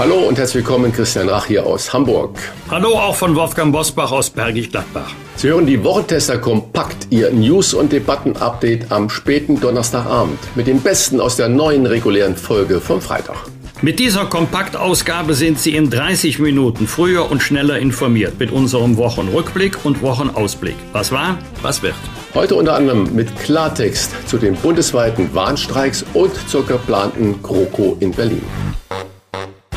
Hallo und herzlich willkommen, Christian Rach hier aus Hamburg. Hallo auch von Wolfgang Bosbach aus Bergisch Gladbach. Sie hören die Wochentester Kompakt, Ihr News- und Debatten-Update am späten Donnerstagabend mit dem Besten aus der neuen regulären Folge vom Freitag. Mit dieser Kompaktausgabe sind Sie in 30 Minuten früher und schneller informiert mit unserem Wochenrückblick und Wochenausblick. Was war, was wird. Heute unter anderem mit Klartext zu den bundesweiten Warnstreiks und zur geplanten GroKo in Berlin.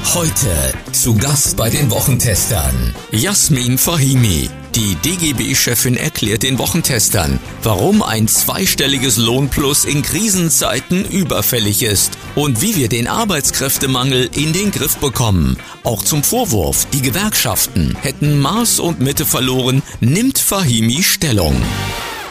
Heute zu Gast bei den Wochentestern Jasmin Fahimi. Die DGB-Chefin erklärt den Wochentestern, warum ein zweistelliges Lohnplus in Krisenzeiten überfällig ist und wie wir den Arbeitskräftemangel in den Griff bekommen. Auch zum Vorwurf, die Gewerkschaften hätten Maß und Mitte verloren, nimmt Fahimi Stellung.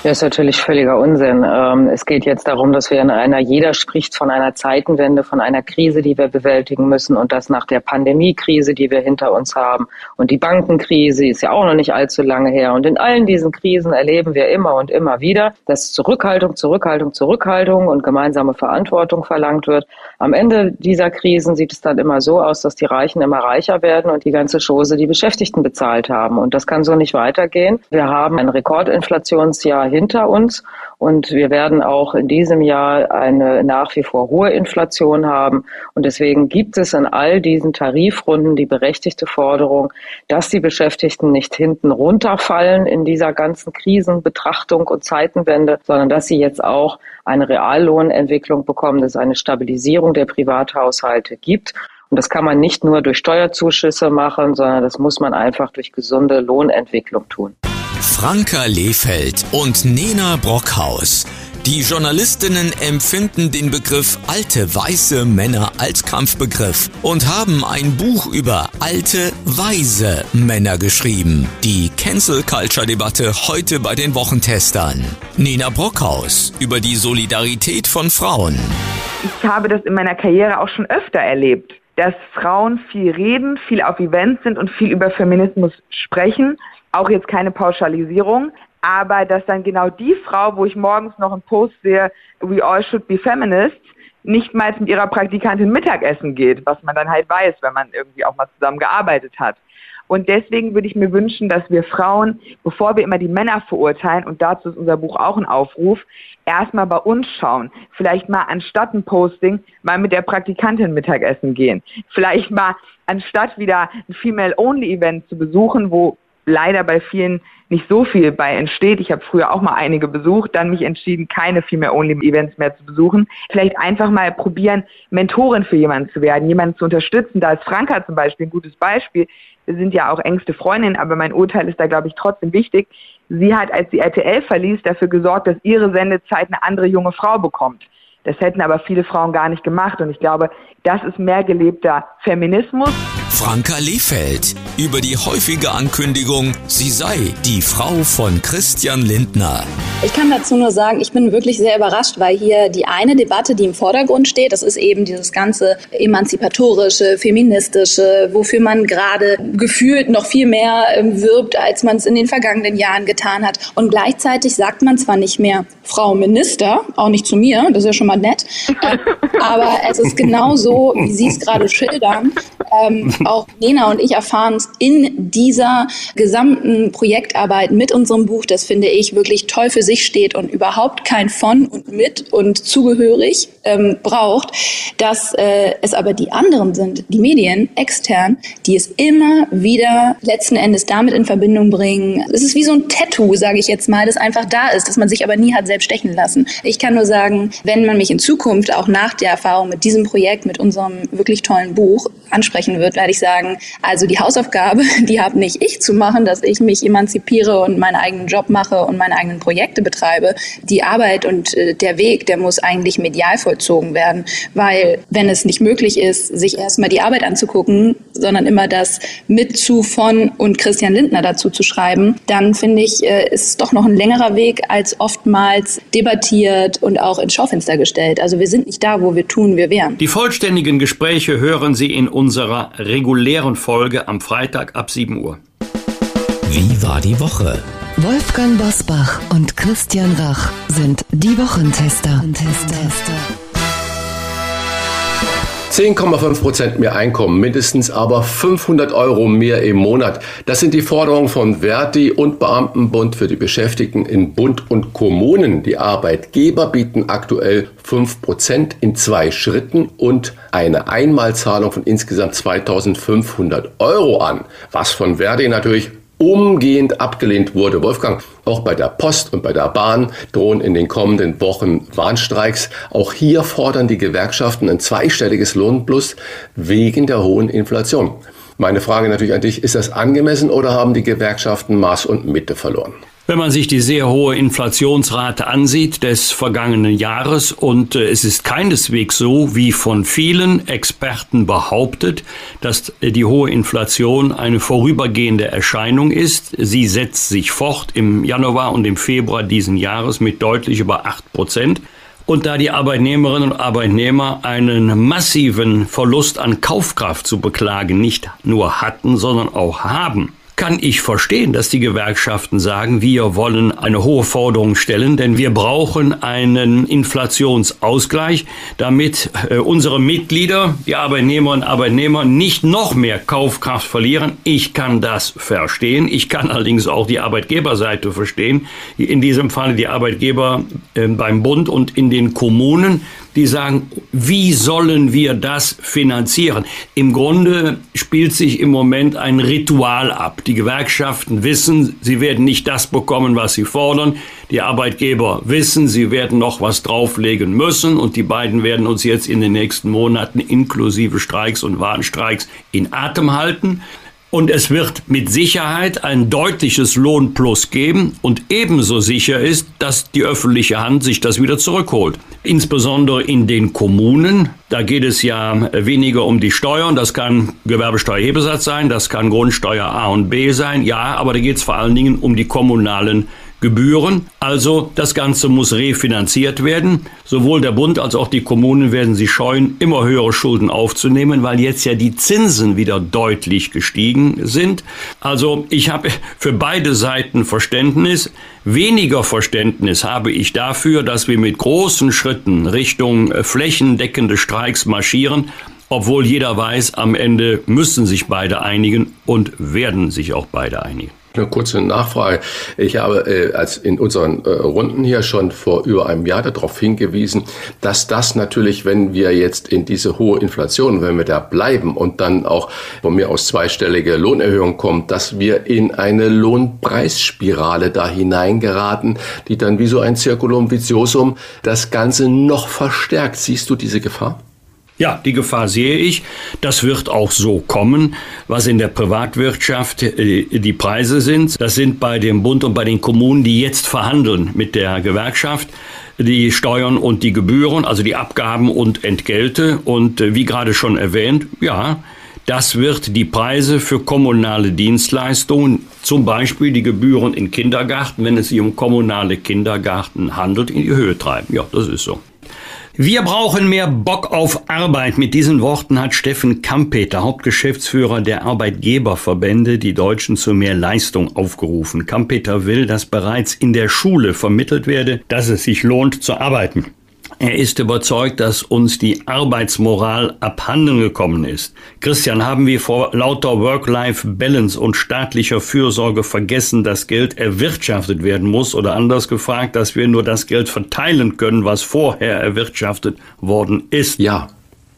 Ja, ist natürlich völliger Unsinn. Ähm, es geht jetzt darum, dass wir in einer, jeder spricht von einer Zeitenwende, von einer Krise, die wir bewältigen müssen und das nach der Pandemiekrise, die wir hinter uns haben. Und die Bankenkrise ist ja auch noch nicht allzu lange her. Und in allen diesen Krisen erleben wir immer und immer wieder, dass Zurückhaltung, Zurückhaltung, Zurückhaltung und gemeinsame Verantwortung verlangt wird. Am Ende dieser Krisen sieht es dann immer so aus, dass die Reichen immer reicher werden und die ganze Chose die Beschäftigten bezahlt haben. Und das kann so nicht weitergehen. Wir haben ein Rekordinflationsjahr hinter uns. Und wir werden auch in diesem Jahr eine nach wie vor hohe Inflation haben. Und deswegen gibt es in all diesen Tarifrunden die berechtigte Forderung, dass die Beschäftigten nicht hinten runterfallen in dieser ganzen Krisenbetrachtung und Zeitenwende, sondern dass sie jetzt auch eine Reallohnentwicklung bekommen, dass es eine Stabilisierung der Privathaushalte gibt. Und das kann man nicht nur durch Steuerzuschüsse machen, sondern das muss man einfach durch gesunde Lohnentwicklung tun. Franka Lehfeld und Nena Brockhaus. Die Journalistinnen empfinden den Begriff alte weiße Männer als Kampfbegriff und haben ein Buch über alte weise Männer geschrieben. Die Cancel Culture Debatte heute bei den Wochentestern. Nena Brockhaus über die Solidarität von Frauen. Ich habe das in meiner Karriere auch schon öfter erlebt, dass Frauen viel reden, viel auf Events sind und viel über Feminismus sprechen auch jetzt keine Pauschalisierung, aber dass dann genau die Frau, wo ich morgens noch einen Post sehe, we all should be feminists, nicht mal mit ihrer Praktikantin Mittagessen geht, was man dann halt weiß, wenn man irgendwie auch mal zusammen gearbeitet hat. Und deswegen würde ich mir wünschen, dass wir Frauen, bevor wir immer die Männer verurteilen, und dazu ist unser Buch auch ein Aufruf, erstmal bei uns schauen. Vielleicht mal anstatt ein Posting mal mit der Praktikantin Mittagessen gehen. Vielleicht mal anstatt wieder ein Female-Only-Event zu besuchen, wo leider bei vielen nicht so viel bei entsteht. Ich habe früher auch mal einige besucht, dann mich entschieden, keine Female Only Events mehr zu besuchen. Vielleicht einfach mal probieren, Mentorin für jemanden zu werden, jemanden zu unterstützen. Da ist Franka zum Beispiel ein gutes Beispiel. Wir sind ja auch engste Freundinnen, aber mein Urteil ist da, glaube ich, trotzdem wichtig. Sie hat, als sie RTL verließ, dafür gesorgt, dass ihre Sendezeit eine andere junge Frau bekommt. Das hätten aber viele Frauen gar nicht gemacht. Und ich glaube, das ist mehr gelebter Feminismus. Franka Lehfeld über die häufige Ankündigung, sie sei die Frau von Christian Lindner. Ich kann dazu nur sagen, ich bin wirklich sehr überrascht, weil hier die eine Debatte, die im Vordergrund steht, das ist eben dieses ganze emanzipatorische, feministische, wofür man gerade gefühlt noch viel mehr ähm, wirbt, als man es in den vergangenen Jahren getan hat. Und gleichzeitig sagt man zwar nicht mehr Frau Minister, auch nicht zu mir, das ist ja schon mal nett, aber es ist genauso, wie Sie es gerade schildern. Ähm, auch Lena und ich erfahren es in dieser gesamten Projektarbeit mit unserem Buch, das finde ich wirklich toll für sich steht und überhaupt kein von und mit und zugehörig ähm, braucht, dass äh, es aber die anderen sind, die Medien extern, die es immer wieder letzten Endes damit in Verbindung bringen. Es ist wie so ein Tattoo, sage ich jetzt mal, das einfach da ist, das man sich aber nie hat selbst stechen lassen. Ich kann nur sagen, wenn man mich in Zukunft auch nach der Erfahrung mit diesem Projekt, mit unserem wirklich tollen Buch ansprechen wird, werde ich sagen, also die Hausaufgabe, die habe nicht ich zu machen, dass ich mich emanzipiere und meinen eigenen Job mache und meine eigenen Projekte Projekte betreibe, die Arbeit und äh, der Weg, der muss eigentlich medial vollzogen werden, weil wenn es nicht möglich ist, sich erstmal die Arbeit anzugucken, sondern immer das mit zu von und Christian Lindner dazu zu schreiben, dann finde ich, äh, ist es doch noch ein längerer Weg als oftmals debattiert und auch ins Schaufenster gestellt. Also wir sind nicht da, wo wir tun, wir wären. Die vollständigen Gespräche hören Sie in unserer regulären Folge am Freitag ab 7 Uhr. Wie war die Woche? Wolfgang Bosbach und Christian Rach sind die Wochentester. 10,5% mehr Einkommen, mindestens aber 500 Euro mehr im Monat. Das sind die Forderungen von Verdi und Beamtenbund für die Beschäftigten in Bund und Kommunen. Die Arbeitgeber bieten aktuell 5% in zwei Schritten und eine Einmalzahlung von insgesamt 2500 Euro an. Was von Verdi natürlich umgehend abgelehnt wurde. Wolfgang, auch bei der Post und bei der Bahn drohen in den kommenden Wochen Warnstreiks. Auch hier fordern die Gewerkschaften ein zweistelliges Lohnplus wegen der hohen Inflation. Meine Frage natürlich an dich, ist das angemessen oder haben die Gewerkschaften Maß und Mitte verloren? Wenn man sich die sehr hohe Inflationsrate ansieht des vergangenen Jahres und äh, es ist keineswegs so, wie von vielen Experten behauptet, dass äh, die hohe Inflation eine vorübergehende Erscheinung ist. Sie setzt sich fort im Januar und im Februar diesen Jahres mit deutlich über acht Prozent. Und da die Arbeitnehmerinnen und Arbeitnehmer einen massiven Verlust an Kaufkraft zu beklagen nicht nur hatten, sondern auch haben, kann ich verstehen, dass die Gewerkschaften sagen, wir wollen eine hohe Forderung stellen, denn wir brauchen einen Inflationsausgleich, damit äh, unsere Mitglieder, die Arbeitnehmerinnen und Arbeitnehmer, nicht noch mehr Kaufkraft verlieren. Ich kann das verstehen. Ich kann allerdings auch die Arbeitgeberseite verstehen. In diesem Fall die Arbeitgeber äh, beim Bund und in den Kommunen die sagen, wie sollen wir das finanzieren? Im Grunde spielt sich im Moment ein Ritual ab. Die Gewerkschaften wissen, sie werden nicht das bekommen, was sie fordern. Die Arbeitgeber wissen, sie werden noch was drauflegen müssen und die beiden werden uns jetzt in den nächsten Monaten inklusive Streiks und Warnstreiks in Atem halten. Und es wird mit Sicherheit ein deutliches Lohnplus geben und ebenso sicher ist, dass die öffentliche Hand sich das wieder zurückholt. Insbesondere in den Kommunen. Da geht es ja weniger um die Steuern. Das kann Gewerbesteuerhebesatz sein, das kann Grundsteuer A und B sein. Ja, aber da geht es vor allen Dingen um die kommunalen Gebühren. Also das Ganze muss refinanziert werden. Sowohl der Bund als auch die Kommunen werden sich scheuen, immer höhere Schulden aufzunehmen, weil jetzt ja die Zinsen wieder deutlich gestiegen sind. Also ich habe für beide Seiten Verständnis. Weniger Verständnis habe ich dafür, dass wir mit großen Schritten Richtung flächendeckende Streiks marschieren obwohl jeder weiß, am Ende müssen sich beide einigen und werden sich auch beide einigen. Eine kurze Nachfrage. Ich habe äh, als in unseren äh, Runden hier schon vor über einem Jahr darauf hingewiesen, dass das natürlich, wenn wir jetzt in diese hohe Inflation, wenn wir da bleiben und dann auch von mir aus zweistellige Lohnerhöhung kommt, dass wir in eine Lohnpreisspirale da hineingeraten, die dann wie so ein Circulum viciosum das Ganze noch verstärkt. Siehst du diese Gefahr? Ja, die Gefahr sehe ich. Das wird auch so kommen. Was in der Privatwirtschaft äh, die Preise sind, das sind bei dem Bund und bei den Kommunen, die jetzt verhandeln mit der Gewerkschaft, die Steuern und die Gebühren, also die Abgaben und Entgelte. Und äh, wie gerade schon erwähnt, ja, das wird die Preise für kommunale Dienstleistungen, zum Beispiel die Gebühren in Kindergarten, wenn es sich um kommunale Kindergarten handelt, in die Höhe treiben. Ja, das ist so. Wir brauchen mehr Bock auf Arbeit. Mit diesen Worten hat Steffen Kampeter, Hauptgeschäftsführer der Arbeitgeberverbände, die Deutschen zu mehr Leistung aufgerufen. Kampeter will, dass bereits in der Schule vermittelt werde, dass es sich lohnt zu arbeiten. Er ist überzeugt, dass uns die Arbeitsmoral abhanden gekommen ist. Christian, haben wir vor lauter Work-Life-Balance und staatlicher Fürsorge vergessen, dass Geld erwirtschaftet werden muss oder anders gefragt, dass wir nur das Geld verteilen können, was vorher erwirtschaftet worden ist? Ja,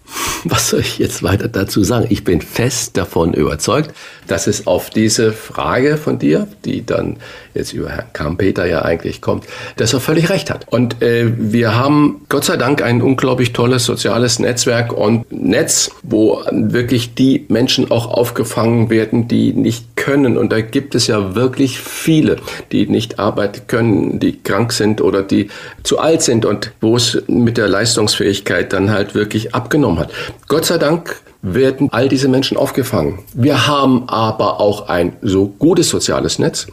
was soll ich jetzt weiter dazu sagen? Ich bin fest davon überzeugt, dass es auf diese Frage von dir, die dann jetzt über Herrn Kampeter ja eigentlich kommt, dass er völlig recht hat. Und äh, wir haben Gott sei Dank ein unglaublich tolles soziales Netzwerk und Netz, wo wirklich die Menschen auch aufgefangen werden, die nicht können. Und da gibt es ja wirklich viele, die nicht arbeiten können, die krank sind oder die zu alt sind und wo es mit der Leistungsfähigkeit dann halt wirklich abgenommen hat. Gott sei Dank werden all diese Menschen aufgefangen. Wir haben aber auch ein so gutes soziales Netz,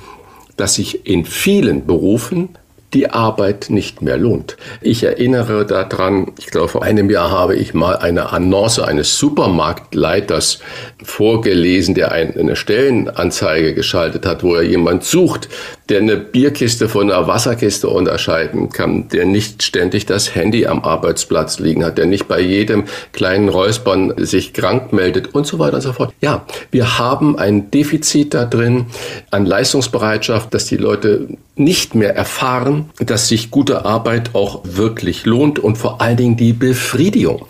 dass sich in vielen Berufen die Arbeit nicht mehr lohnt. Ich erinnere daran, ich glaube, vor einem Jahr habe ich mal eine Annonce eines Supermarktleiters vorgelesen, der eine Stellenanzeige geschaltet hat, wo er jemand sucht, der eine Bierkiste von einer Wasserkiste unterscheiden kann, der nicht ständig das Handy am Arbeitsplatz liegen hat, der nicht bei jedem kleinen Räuspern sich krank meldet und so weiter und so fort. Ja, wir haben ein Defizit da drin an Leistungsbereitschaft, dass die Leute nicht mehr erfahren, dass sich gute Arbeit auch wirklich lohnt und vor allen Dingen die Befriedigung,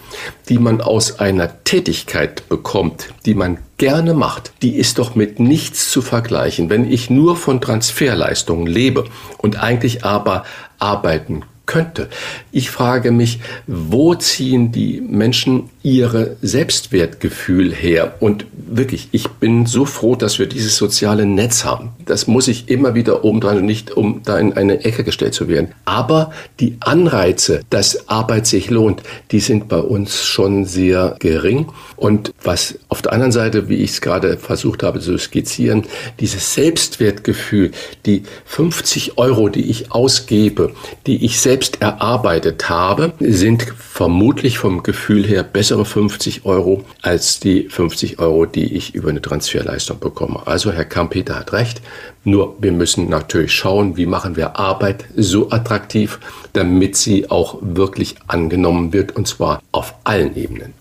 die man aus einer Tätigkeit bekommt, die man gerne macht, die ist doch mit nichts zu vergleichen. Wenn ich nur von Transferleistungen lebe und eigentlich aber arbeiten könnte. Ich frage mich, wo ziehen die Menschen ihre Selbstwertgefühl her? Und wirklich, ich bin so froh, dass wir dieses soziale Netz haben. Das muss ich immer wieder oben dran und nicht, um da in eine Ecke gestellt zu werden. Aber die Anreize, dass Arbeit sich lohnt, die sind bei uns schon sehr gering. Und was auf der anderen Seite, wie ich es gerade versucht habe zu skizzieren, dieses Selbstwertgefühl, die 50 Euro, die ich ausgebe, die ich selbst selbst erarbeitet habe, sind vermutlich vom Gefühl her bessere 50 Euro als die 50 Euro, die ich über eine Transferleistung bekomme. Also Herr Kampeter hat recht. Nur wir müssen natürlich schauen, wie machen wir Arbeit so attraktiv, damit sie auch wirklich angenommen wird und zwar auf allen Ebenen.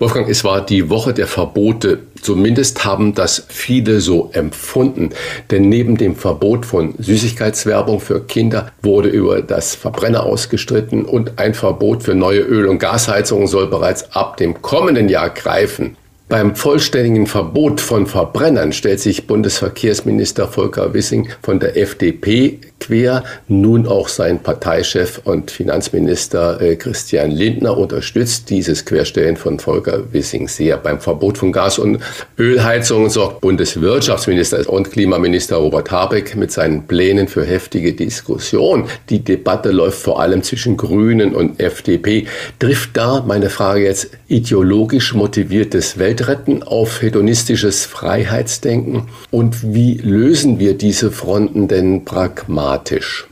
Wolfgang, es war die Woche der Verbote. Zumindest haben das viele so empfunden. Denn neben dem Verbot von Süßigkeitswerbung für Kinder wurde über das Verbrenner ausgestritten und ein Verbot für neue Öl- und Gasheizungen soll bereits ab dem kommenden Jahr greifen. Beim vollständigen Verbot von Verbrennern stellt sich Bundesverkehrsminister Volker Wissing von der FDP quer. Nun auch sein Parteichef und Finanzminister äh, Christian Lindner unterstützt dieses Querstellen von Volker Wissing sehr. Beim Verbot von Gas- und Ölheizungen sorgt Bundeswirtschaftsminister und Klimaminister Robert Habeck mit seinen Plänen für heftige Diskussion. Die Debatte läuft vor allem zwischen Grünen und FDP. Trifft da, meine Frage jetzt, ideologisch motiviertes Weltretten auf hedonistisches Freiheitsdenken? Und wie lösen wir diese Fronten denn pragmatisch? Dramatisch.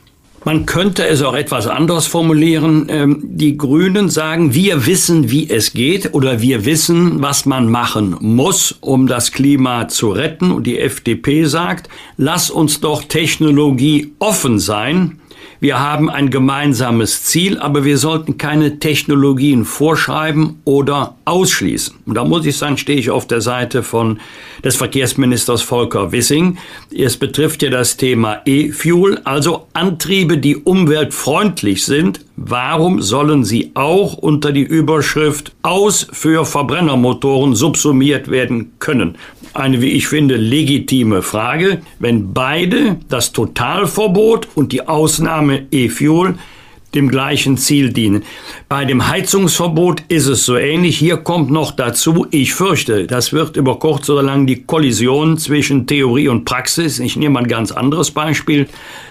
Man könnte es auch etwas anders formulieren. Ähm, die Grünen sagen, wir wissen, wie es geht oder wir wissen, was man machen muss, um das Klima zu retten. Und die FDP sagt, lass uns doch Technologie offen sein wir haben ein gemeinsames Ziel, aber wir sollten keine Technologien vorschreiben oder ausschließen. Und da muss ich sagen, stehe ich auf der Seite von des Verkehrsministers Volker Wissing. Es betrifft ja das Thema E-Fuel, also Antriebe, die umweltfreundlich sind. Warum sollen sie auch unter die Überschrift aus für Verbrennermotoren subsumiert werden können? Eine, wie ich finde, legitime Frage. Wenn beide, das Totalverbot und die Ausnahme E-Fuel, dem gleichen Ziel dienen. Bei dem Heizungsverbot ist es so ähnlich. Hier kommt noch dazu, ich fürchte, das wird über kurz oder lang die Kollision zwischen Theorie und Praxis. Ich nehme ein ganz anderes Beispiel.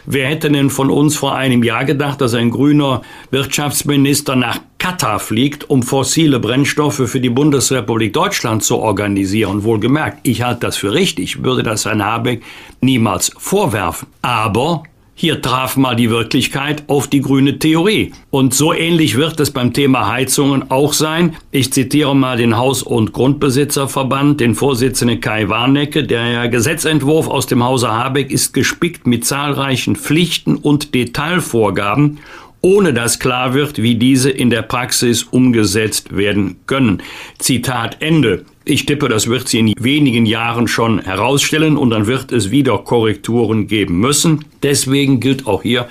Wer hätte denn von uns vor einem Jahr gedacht, dass ein grüner Wirtschaftsminister nach Katar fliegt, um fossile Brennstoffe für die Bundesrepublik Deutschland zu organisieren? Wohlgemerkt, ich halte das für richtig, würde das Herrn Habeck niemals vorwerfen. Aber hier traf mal die Wirklichkeit auf die grüne Theorie. Und so ähnlich wird es beim Thema Heizungen auch sein. Ich zitiere mal den Haus- und Grundbesitzerverband, den Vorsitzenden Kai Warnecke. Der Gesetzentwurf aus dem Hause Habeck ist gespickt mit zahlreichen Pflichten und Detailvorgaben ohne dass klar wird, wie diese in der Praxis umgesetzt werden können. Zitat Ende. Ich tippe, das wird sie in wenigen Jahren schon herausstellen und dann wird es wieder Korrekturen geben müssen. Deswegen gilt auch hier,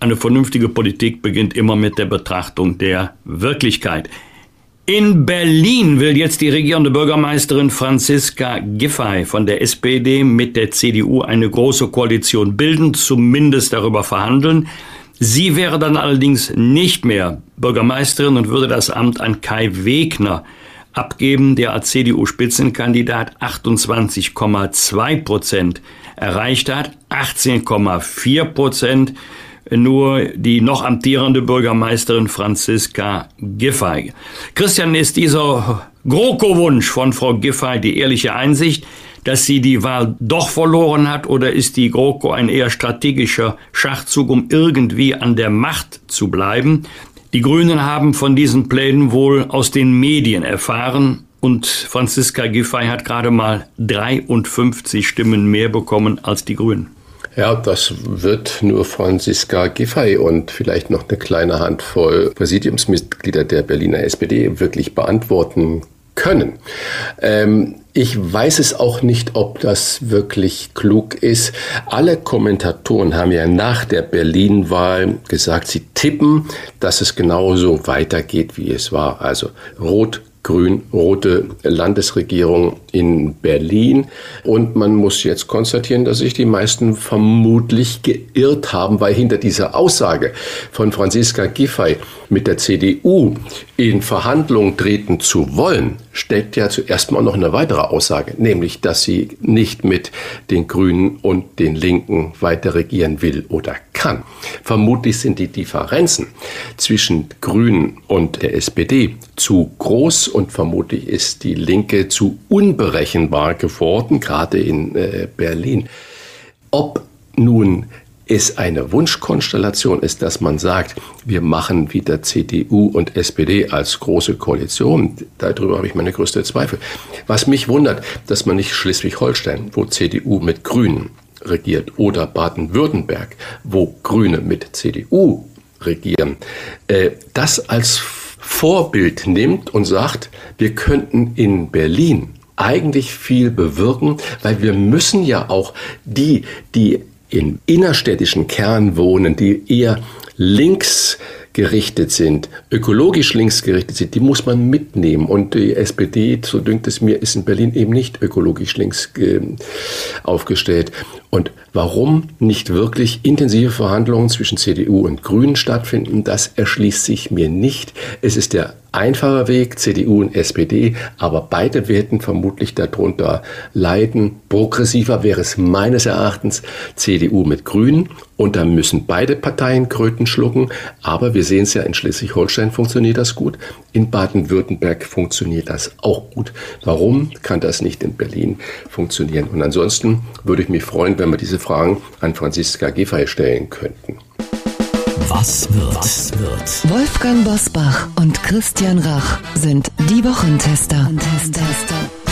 eine vernünftige Politik beginnt immer mit der Betrachtung der Wirklichkeit. In Berlin will jetzt die regierende Bürgermeisterin Franziska Giffey von der SPD mit der CDU eine große Koalition bilden, zumindest darüber verhandeln. Sie wäre dann allerdings nicht mehr Bürgermeisterin und würde das Amt an Kai Wegner abgeben, der als CDU-Spitzenkandidat 28,2 Prozent erreicht hat, 18,4 Prozent. Nur die noch amtierende Bürgermeisterin Franziska Giffey. Christian, ist dieser GroKo-Wunsch von Frau Giffey die ehrliche Einsicht, dass sie die Wahl doch verloren hat oder ist die GroKo ein eher strategischer Schachzug, um irgendwie an der Macht zu bleiben? Die Grünen haben von diesen Plänen wohl aus den Medien erfahren und Franziska Giffey hat gerade mal 53 Stimmen mehr bekommen als die Grünen. Ja, das wird nur Franziska Giffey und vielleicht noch eine kleine Handvoll Präsidiumsmitglieder der Berliner SPD wirklich beantworten können. Ähm, ich weiß es auch nicht, ob das wirklich klug ist. Alle Kommentatoren haben ja nach der Berlin-Wahl gesagt, sie tippen, dass es genauso weitergeht, wie es war. Also rot grün-rote Landesregierung in Berlin. Und man muss jetzt konstatieren, dass sich die meisten vermutlich geirrt haben, weil hinter dieser Aussage von Franziska Giffey mit der CDU in Verhandlungen treten zu wollen, steckt ja zuerst mal noch eine weitere Aussage, nämlich, dass sie nicht mit den Grünen und den Linken weiter regieren will oder kann. Vermutlich sind die Differenzen zwischen Grünen und der SPD zu groß und vermutlich ist die Linke zu unberechenbar geworden, gerade in äh, Berlin. Ob nun es eine Wunschkonstellation ist, dass man sagt, wir machen wieder CDU und SPD als große Koalition. Darüber habe ich meine größte Zweifel. Was mich wundert, dass man nicht Schleswig-Holstein, wo CDU mit Grünen regiert, oder Baden-Württemberg, wo Grüne mit CDU regieren, äh, das als Vorbild nimmt und sagt, wir könnten in Berlin eigentlich viel bewirken, weil wir müssen ja auch die, die in innerstädtischen Kern wohnen, die eher links gerichtet sind, ökologisch links gerichtet sind, die muss man mitnehmen. Und die SPD, so dünkt es mir, ist in Berlin eben nicht ökologisch links aufgestellt. Und warum nicht wirklich intensive Verhandlungen zwischen CDU und Grünen stattfinden, das erschließt sich mir nicht. Es ist der einfacher Weg, CDU und SPD, aber beide werden vermutlich darunter leiden. Progressiver wäre es meines Erachtens CDU mit Grünen und da müssen beide Parteien Kröten schlucken. Aber wir sehen es ja, in Schleswig-Holstein funktioniert das gut, in Baden-Württemberg funktioniert das auch gut. Warum kann das nicht in Berlin funktionieren? Und ansonsten würde ich mich freuen, wenn wir diese Fragen an Franziska Giffey stellen könnten. Was wird? Was wird? Wolfgang Bosbach und Christian Rach sind die Wochentester. Wochentester.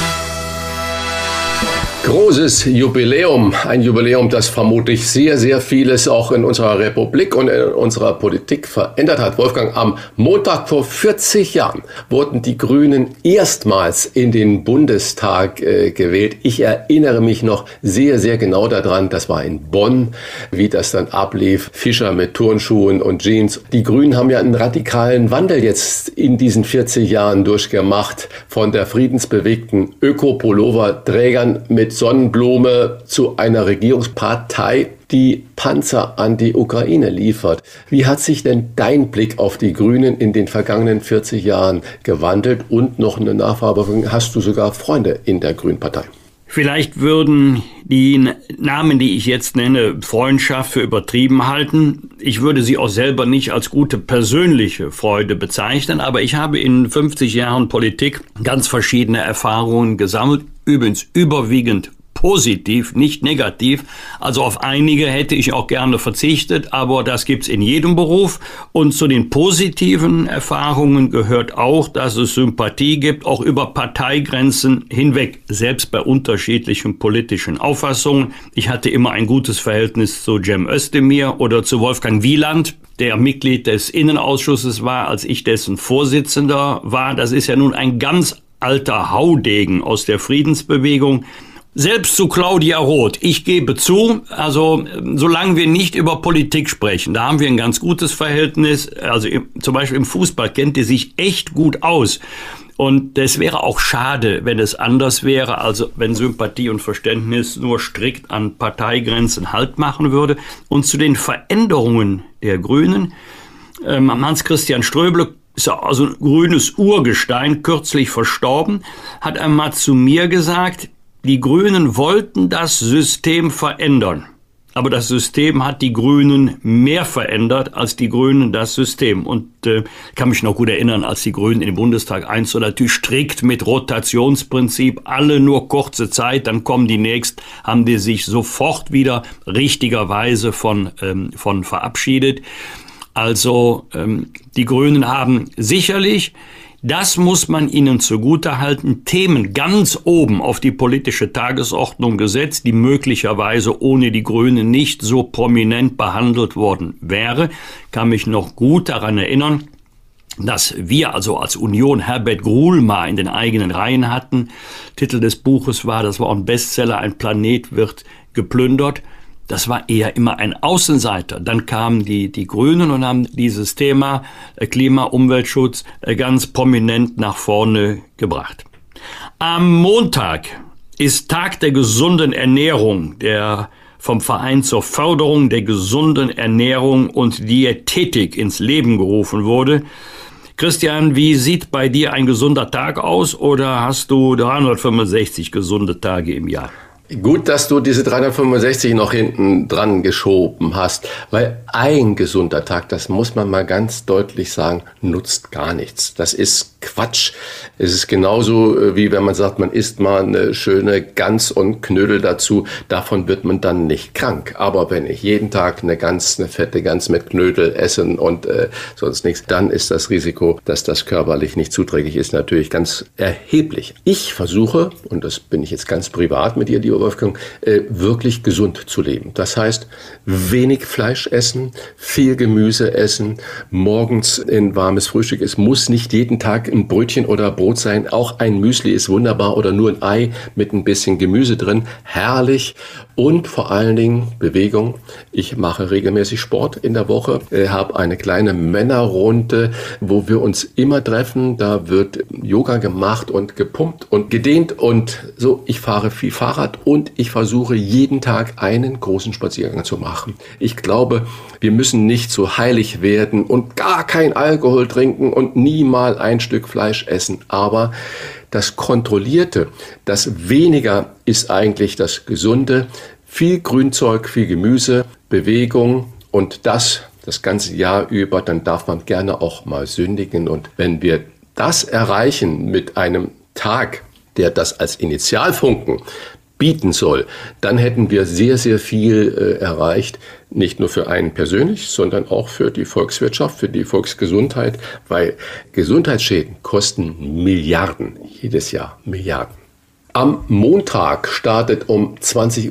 Großes Jubiläum, ein Jubiläum, das vermutlich sehr, sehr vieles auch in unserer Republik und in unserer Politik verändert hat. Wolfgang, am Montag vor 40 Jahren wurden die Grünen erstmals in den Bundestag äh, gewählt. Ich erinnere mich noch sehr, sehr genau daran, das war in Bonn, wie das dann ablief. Fischer mit Turnschuhen und Jeans. Die Grünen haben ja einen radikalen Wandel jetzt in diesen 40 Jahren durchgemacht von der friedensbewegten Öko-Pullover-Trägern mit Sonnenblume zu einer Regierungspartei, die Panzer an die Ukraine liefert. Wie hat sich denn dein Blick auf die Grünen in den vergangenen 40 Jahren gewandelt? Und noch eine Nachfrage, hast du sogar Freunde in der Grünen Partei? Vielleicht würden die Namen, die ich jetzt nenne, Freundschaft für übertrieben halten. Ich würde sie auch selber nicht als gute persönliche Freude bezeichnen, aber ich habe in 50 Jahren Politik ganz verschiedene Erfahrungen gesammelt, übrigens überwiegend positiv, nicht negativ. Also auf einige hätte ich auch gerne verzichtet, aber das gibt's in jedem Beruf. Und zu den positiven Erfahrungen gehört auch, dass es Sympathie gibt, auch über Parteigrenzen hinweg, selbst bei unterschiedlichen politischen Auffassungen. Ich hatte immer ein gutes Verhältnis zu Cem Özdemir oder zu Wolfgang Wieland, der Mitglied des Innenausschusses war, als ich dessen Vorsitzender war. Das ist ja nun ein ganz alter Haudegen aus der Friedensbewegung. Selbst zu Claudia Roth. Ich gebe zu, also solange wir nicht über Politik sprechen, da haben wir ein ganz gutes Verhältnis. Also zum Beispiel im Fußball kennt die sich echt gut aus. Und es wäre auch schade, wenn es anders wäre, also wenn Sympathie und Verständnis nur strikt an Parteigrenzen Halt machen würde. Und zu den Veränderungen der Grünen, ähm, Hans-Christian Ströble ist ja also ein grünes Urgestein, kürzlich verstorben, hat einmal zu mir gesagt, die Grünen wollten das System verändern. Aber das System hat die Grünen mehr verändert als die Grünen das System. Und äh, kann mich noch gut erinnern, als die Grünen in den Bundestag eins oder natürlich strikt mit Rotationsprinzip, alle nur kurze Zeit, dann kommen die nächst, haben die sich sofort wieder richtigerweise von, ähm, von verabschiedet. Also ähm, die Grünen haben sicherlich das muss man ihnen zugutehalten. Themen ganz oben auf die politische Tagesordnung gesetzt, die möglicherweise ohne die Grünen nicht so prominent behandelt worden wäre. Kann mich noch gut daran erinnern, dass wir also als Union Herbert Gruhl mal in den eigenen Reihen hatten. Titel des Buches war, das war ein Bestseller, ein Planet wird geplündert das war eher immer ein Außenseiter. Dann kamen die, die Grünen und haben dieses Thema äh, Klima, Umweltschutz äh, ganz prominent nach vorne gebracht. Am Montag ist Tag der gesunden Ernährung, der vom Verein zur Förderung der gesunden Ernährung und Diätetik ins Leben gerufen wurde. Christian, wie sieht bei dir ein gesunder Tag aus oder hast du 365 gesunde Tage im Jahr? Gut, dass du diese 365 noch hinten dran geschoben hast, weil ein gesunder Tag, das muss man mal ganz deutlich sagen, nutzt gar nichts. Das ist Quatsch. Es ist genauso äh, wie wenn man sagt, man isst mal eine schöne Gans und Knödel dazu, davon wird man dann nicht krank. Aber wenn ich jeden Tag eine Gans, eine fette Gans mit Knödel essen und äh, sonst nichts, dann ist das Risiko, dass das körperlich nicht zuträglich ist, natürlich ganz erheblich. Ich versuche, und das bin ich jetzt ganz privat mit dir, lieber Wolfgang, äh, wirklich gesund zu leben. Das heißt, wenig Fleisch essen, viel Gemüse essen, morgens ein warmes Frühstück. Es muss nicht jeden Tag ein Brötchen oder Brot sein. Auch ein Müsli ist wunderbar oder nur ein Ei mit ein bisschen Gemüse drin. Herrlich. Und vor allen Dingen Bewegung. Ich mache regelmäßig Sport in der Woche, habe eine kleine Männerrunde, wo wir uns immer treffen. Da wird Yoga gemacht und gepumpt und gedehnt und so. Ich fahre viel Fahrrad und ich versuche jeden Tag einen großen Spaziergang zu machen. Ich glaube, wir müssen nicht so heilig werden und gar kein Alkohol trinken und nie mal ein Stück Fleisch essen. Aber das Kontrollierte, das weniger ist eigentlich das Gesunde. Viel Grünzeug, viel Gemüse, Bewegung und das das ganze Jahr über, dann darf man gerne auch mal sündigen. Und wenn wir das erreichen mit einem Tag, der das als Initialfunken bieten soll, dann hätten wir sehr, sehr viel äh, erreicht, nicht nur für einen persönlich, sondern auch für die Volkswirtschaft, für die Volksgesundheit, weil Gesundheitsschäden kosten Milliarden jedes Jahr, Milliarden. Am Montag startet um 20.15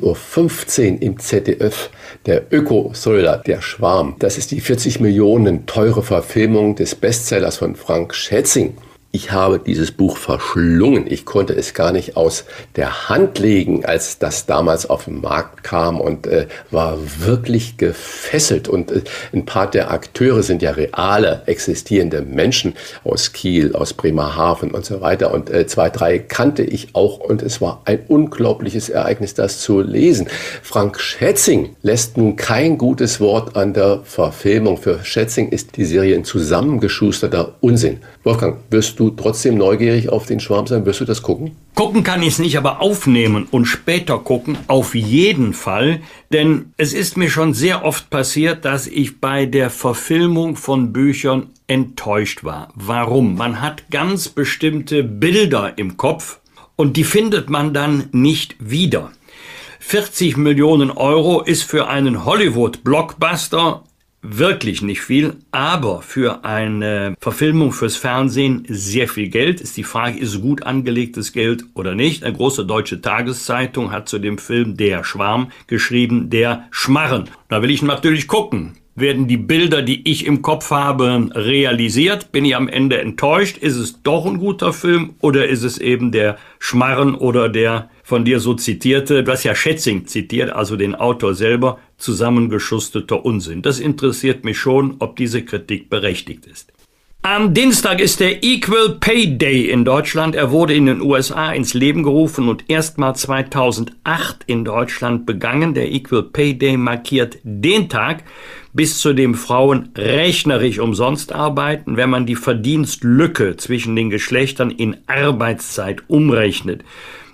Uhr im ZDF der Öko-Thriller Der Schwarm. Das ist die 40 Millionen teure Verfilmung des Bestsellers von Frank Schätzing. Ich habe dieses Buch verschlungen. Ich konnte es gar nicht aus der Hand legen, als das damals auf den Markt kam und äh, war wirklich gefesselt. Und äh, ein paar der Akteure sind ja reale, existierende Menschen aus Kiel, aus Bremerhaven und so weiter. Und äh, zwei, drei kannte ich auch und es war ein unglaubliches Ereignis, das zu lesen. Frank Schätzing lässt nun kein gutes Wort an der Verfilmung. Für Schätzing ist die Serie ein zusammengeschusterter Unsinn. Wolfgang, wirst du trotzdem neugierig auf den Schwarm sein? Wirst du das gucken? Gucken kann ich es nicht, aber aufnehmen und später gucken auf jeden Fall. Denn es ist mir schon sehr oft passiert, dass ich bei der Verfilmung von Büchern enttäuscht war. Warum? Man hat ganz bestimmte Bilder im Kopf und die findet man dann nicht wieder. 40 Millionen Euro ist für einen Hollywood-Blockbuster wirklich nicht viel, aber für eine Verfilmung fürs Fernsehen sehr viel Geld. Ist die Frage, ist gut angelegtes Geld oder nicht? Eine große deutsche Tageszeitung hat zu dem Film Der Schwarm geschrieben, der Schmarren. Da will ich natürlich gucken. Werden die Bilder, die ich im Kopf habe, realisiert? Bin ich am Ende enttäuscht? Ist es doch ein guter Film oder ist es eben der Schmarren oder der von dir so zitierte, du hast ja Schätzing zitiert, also den Autor selber, zusammengeschusterter Unsinn. Das interessiert mich schon, ob diese Kritik berechtigt ist. Am Dienstag ist der Equal Pay Day in Deutschland. Er wurde in den USA ins Leben gerufen und erstmal 2008 in Deutschland begangen. Der Equal Pay Day markiert den Tag, bis zu dem Frauen rechnerisch umsonst arbeiten, wenn man die Verdienstlücke zwischen den Geschlechtern in Arbeitszeit umrechnet.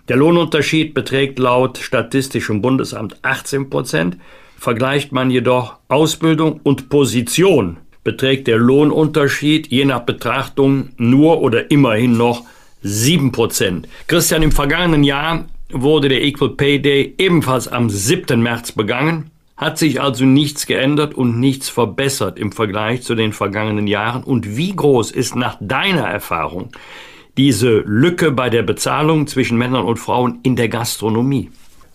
Der Lohnunterschied beträgt laut Statistischem Bundesamt 18 Prozent. Vergleicht man jedoch Ausbildung und Position beträgt der Lohnunterschied je nach Betrachtung nur oder immerhin noch 7%. Christian, im vergangenen Jahr wurde der Equal Pay Day ebenfalls am 7. März begangen, hat sich also nichts geändert und nichts verbessert im Vergleich zu den vergangenen Jahren. Und wie groß ist nach deiner Erfahrung diese Lücke bei der Bezahlung zwischen Männern und Frauen in der Gastronomie?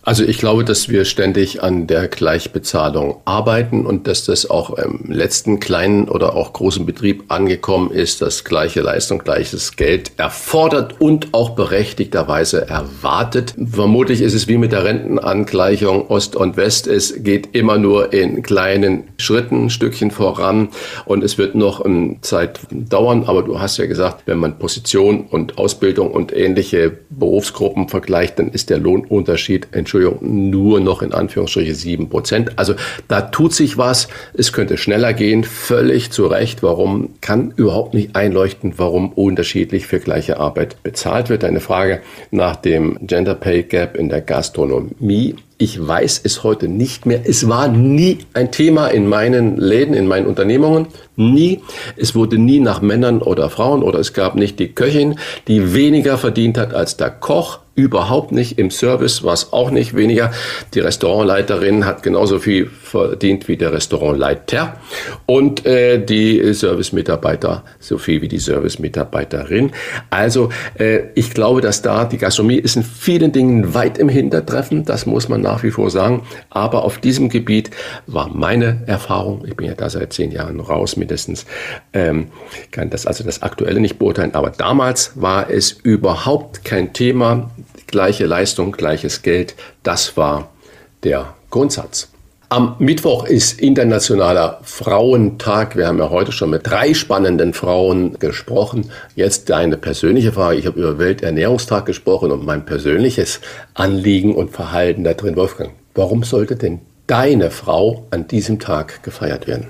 Also ich glaube, dass wir ständig an der Gleichbezahlung arbeiten und dass das auch im letzten kleinen oder auch großen Betrieb angekommen ist, dass gleiche Leistung, gleiches Geld erfordert und auch berechtigterweise erwartet. Vermutlich ist es wie mit der Rentenangleichung Ost und West. Es geht immer nur in kleinen Schritten, Stückchen voran und es wird noch eine Zeit dauern. Aber du hast ja gesagt, wenn man Position und Ausbildung und ähnliche Berufsgruppen vergleicht, dann ist der Lohnunterschied entscheidend Entschuldigung, nur noch in Anführungsstriche 7 Prozent. Also da tut sich was. Es könnte schneller gehen. Völlig zu Recht. Warum kann überhaupt nicht einleuchten, warum unterschiedlich für gleiche Arbeit bezahlt wird? Eine Frage nach dem Gender Pay Gap in der Gastronomie. Ich weiß es heute nicht mehr. Es war nie ein Thema in meinen Läden, in meinen Unternehmungen. Nie. Es wurde nie nach Männern oder Frauen oder es gab nicht die Köchin, die weniger verdient hat als der Koch überhaupt nicht. Im Service war es auch nicht weniger. Die Restaurantleiterin hat genauso viel verdient wie der Restaurantleiter und äh, die Servicemitarbeiter so viel wie die Servicemitarbeiterin. Also äh, ich glaube, dass da die Gastronomie ist in vielen Dingen weit im Hintertreffen. Das muss man nach wie vor sagen. Aber auf diesem Gebiet war meine Erfahrung, ich bin ja da seit zehn Jahren raus mindestens, ähm, kann das also das Aktuelle nicht beurteilen. Aber damals war es überhaupt kein Thema gleiche Leistung, gleiches Geld, das war der Grundsatz. Am Mittwoch ist Internationaler Frauentag. Wir haben ja heute schon mit drei spannenden Frauen gesprochen. Jetzt deine persönliche Frage. Ich habe über Welternährungstag gesprochen und mein persönliches Anliegen und Verhalten da drin. Wolfgang, warum sollte denn deine Frau an diesem Tag gefeiert werden?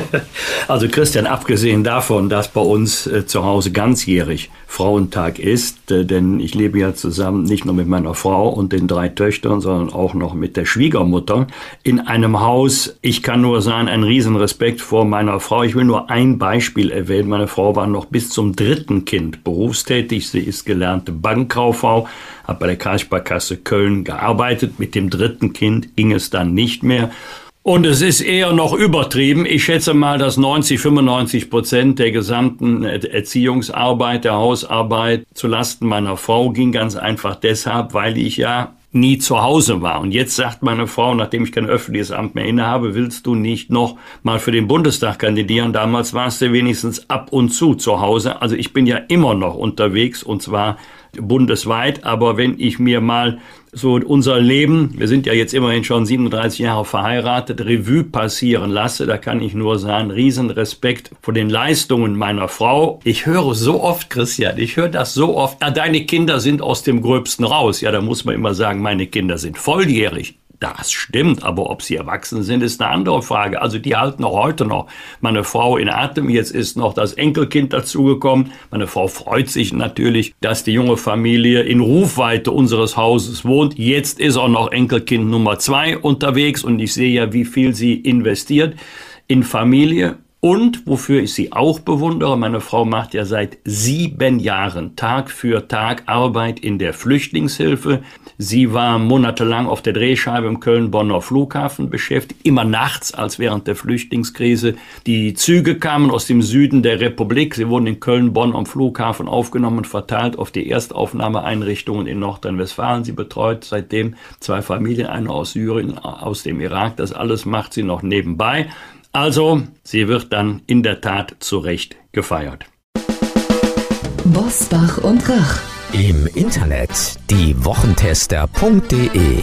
Also Christian, abgesehen davon, dass bei uns äh, zu Hause ganzjährig Frauentag ist, äh, denn ich lebe ja zusammen nicht nur mit meiner Frau und den drei Töchtern, sondern auch noch mit der Schwiegermutter in einem Haus. Ich kann nur sagen, ein Riesenrespekt vor meiner Frau. Ich will nur ein Beispiel erwähnen. Meine Frau war noch bis zum dritten Kind berufstätig. Sie ist gelernte Bankkauffrau, hat bei der Kreissparkasse Köln gearbeitet. Mit dem dritten Kind ging es dann nicht mehr. Und es ist eher noch übertrieben. Ich schätze mal, dass 90, 95 Prozent der gesamten Erziehungsarbeit, der Hausarbeit zu Lasten meiner Frau ging ganz einfach deshalb, weil ich ja nie zu Hause war. Und jetzt sagt meine Frau, nachdem ich kein öffentliches Amt mehr innehabe, willst du nicht noch mal für den Bundestag kandidieren? Damals warst du wenigstens ab und zu zu Hause. Also ich bin ja immer noch unterwegs und zwar bundesweit. Aber wenn ich mir mal so unser Leben, wir sind ja jetzt immerhin schon 37 Jahre verheiratet, Revue passieren lasse, da kann ich nur sagen, Riesenrespekt vor den Leistungen meiner Frau. Ich höre so oft, Christian, ich höre das so oft, ja, deine Kinder sind aus dem Gröbsten raus. Ja, da muss man immer sagen, meine Kinder sind volljährig. Das stimmt, aber ob sie erwachsen sind, ist eine andere Frage. Also die halten auch heute noch meine Frau in Atem. Jetzt ist noch das Enkelkind dazugekommen. Meine Frau freut sich natürlich, dass die junge Familie in Rufweite unseres Hauses wohnt. Jetzt ist auch noch Enkelkind Nummer zwei unterwegs und ich sehe ja, wie viel sie investiert in Familie. Und wofür ich sie auch bewundere, meine Frau macht ja seit sieben Jahren Tag für Tag Arbeit in der Flüchtlingshilfe. Sie war monatelang auf der Drehscheibe im Köln-Bonner Flughafen beschäftigt, immer nachts, als während der Flüchtlingskrise die Züge kamen aus dem Süden der Republik. Sie wurden in Köln-Bonn am Flughafen aufgenommen und verteilt auf die Erstaufnahmeeinrichtungen in Nordrhein-Westfalen. Sie betreut seitdem zwei Familien, eine aus Syrien, aus dem Irak. Das alles macht sie noch nebenbei. Also, sie wird dann in der Tat zu Recht gefeiert. Bosbach und Rach Im Internet diewochentester.de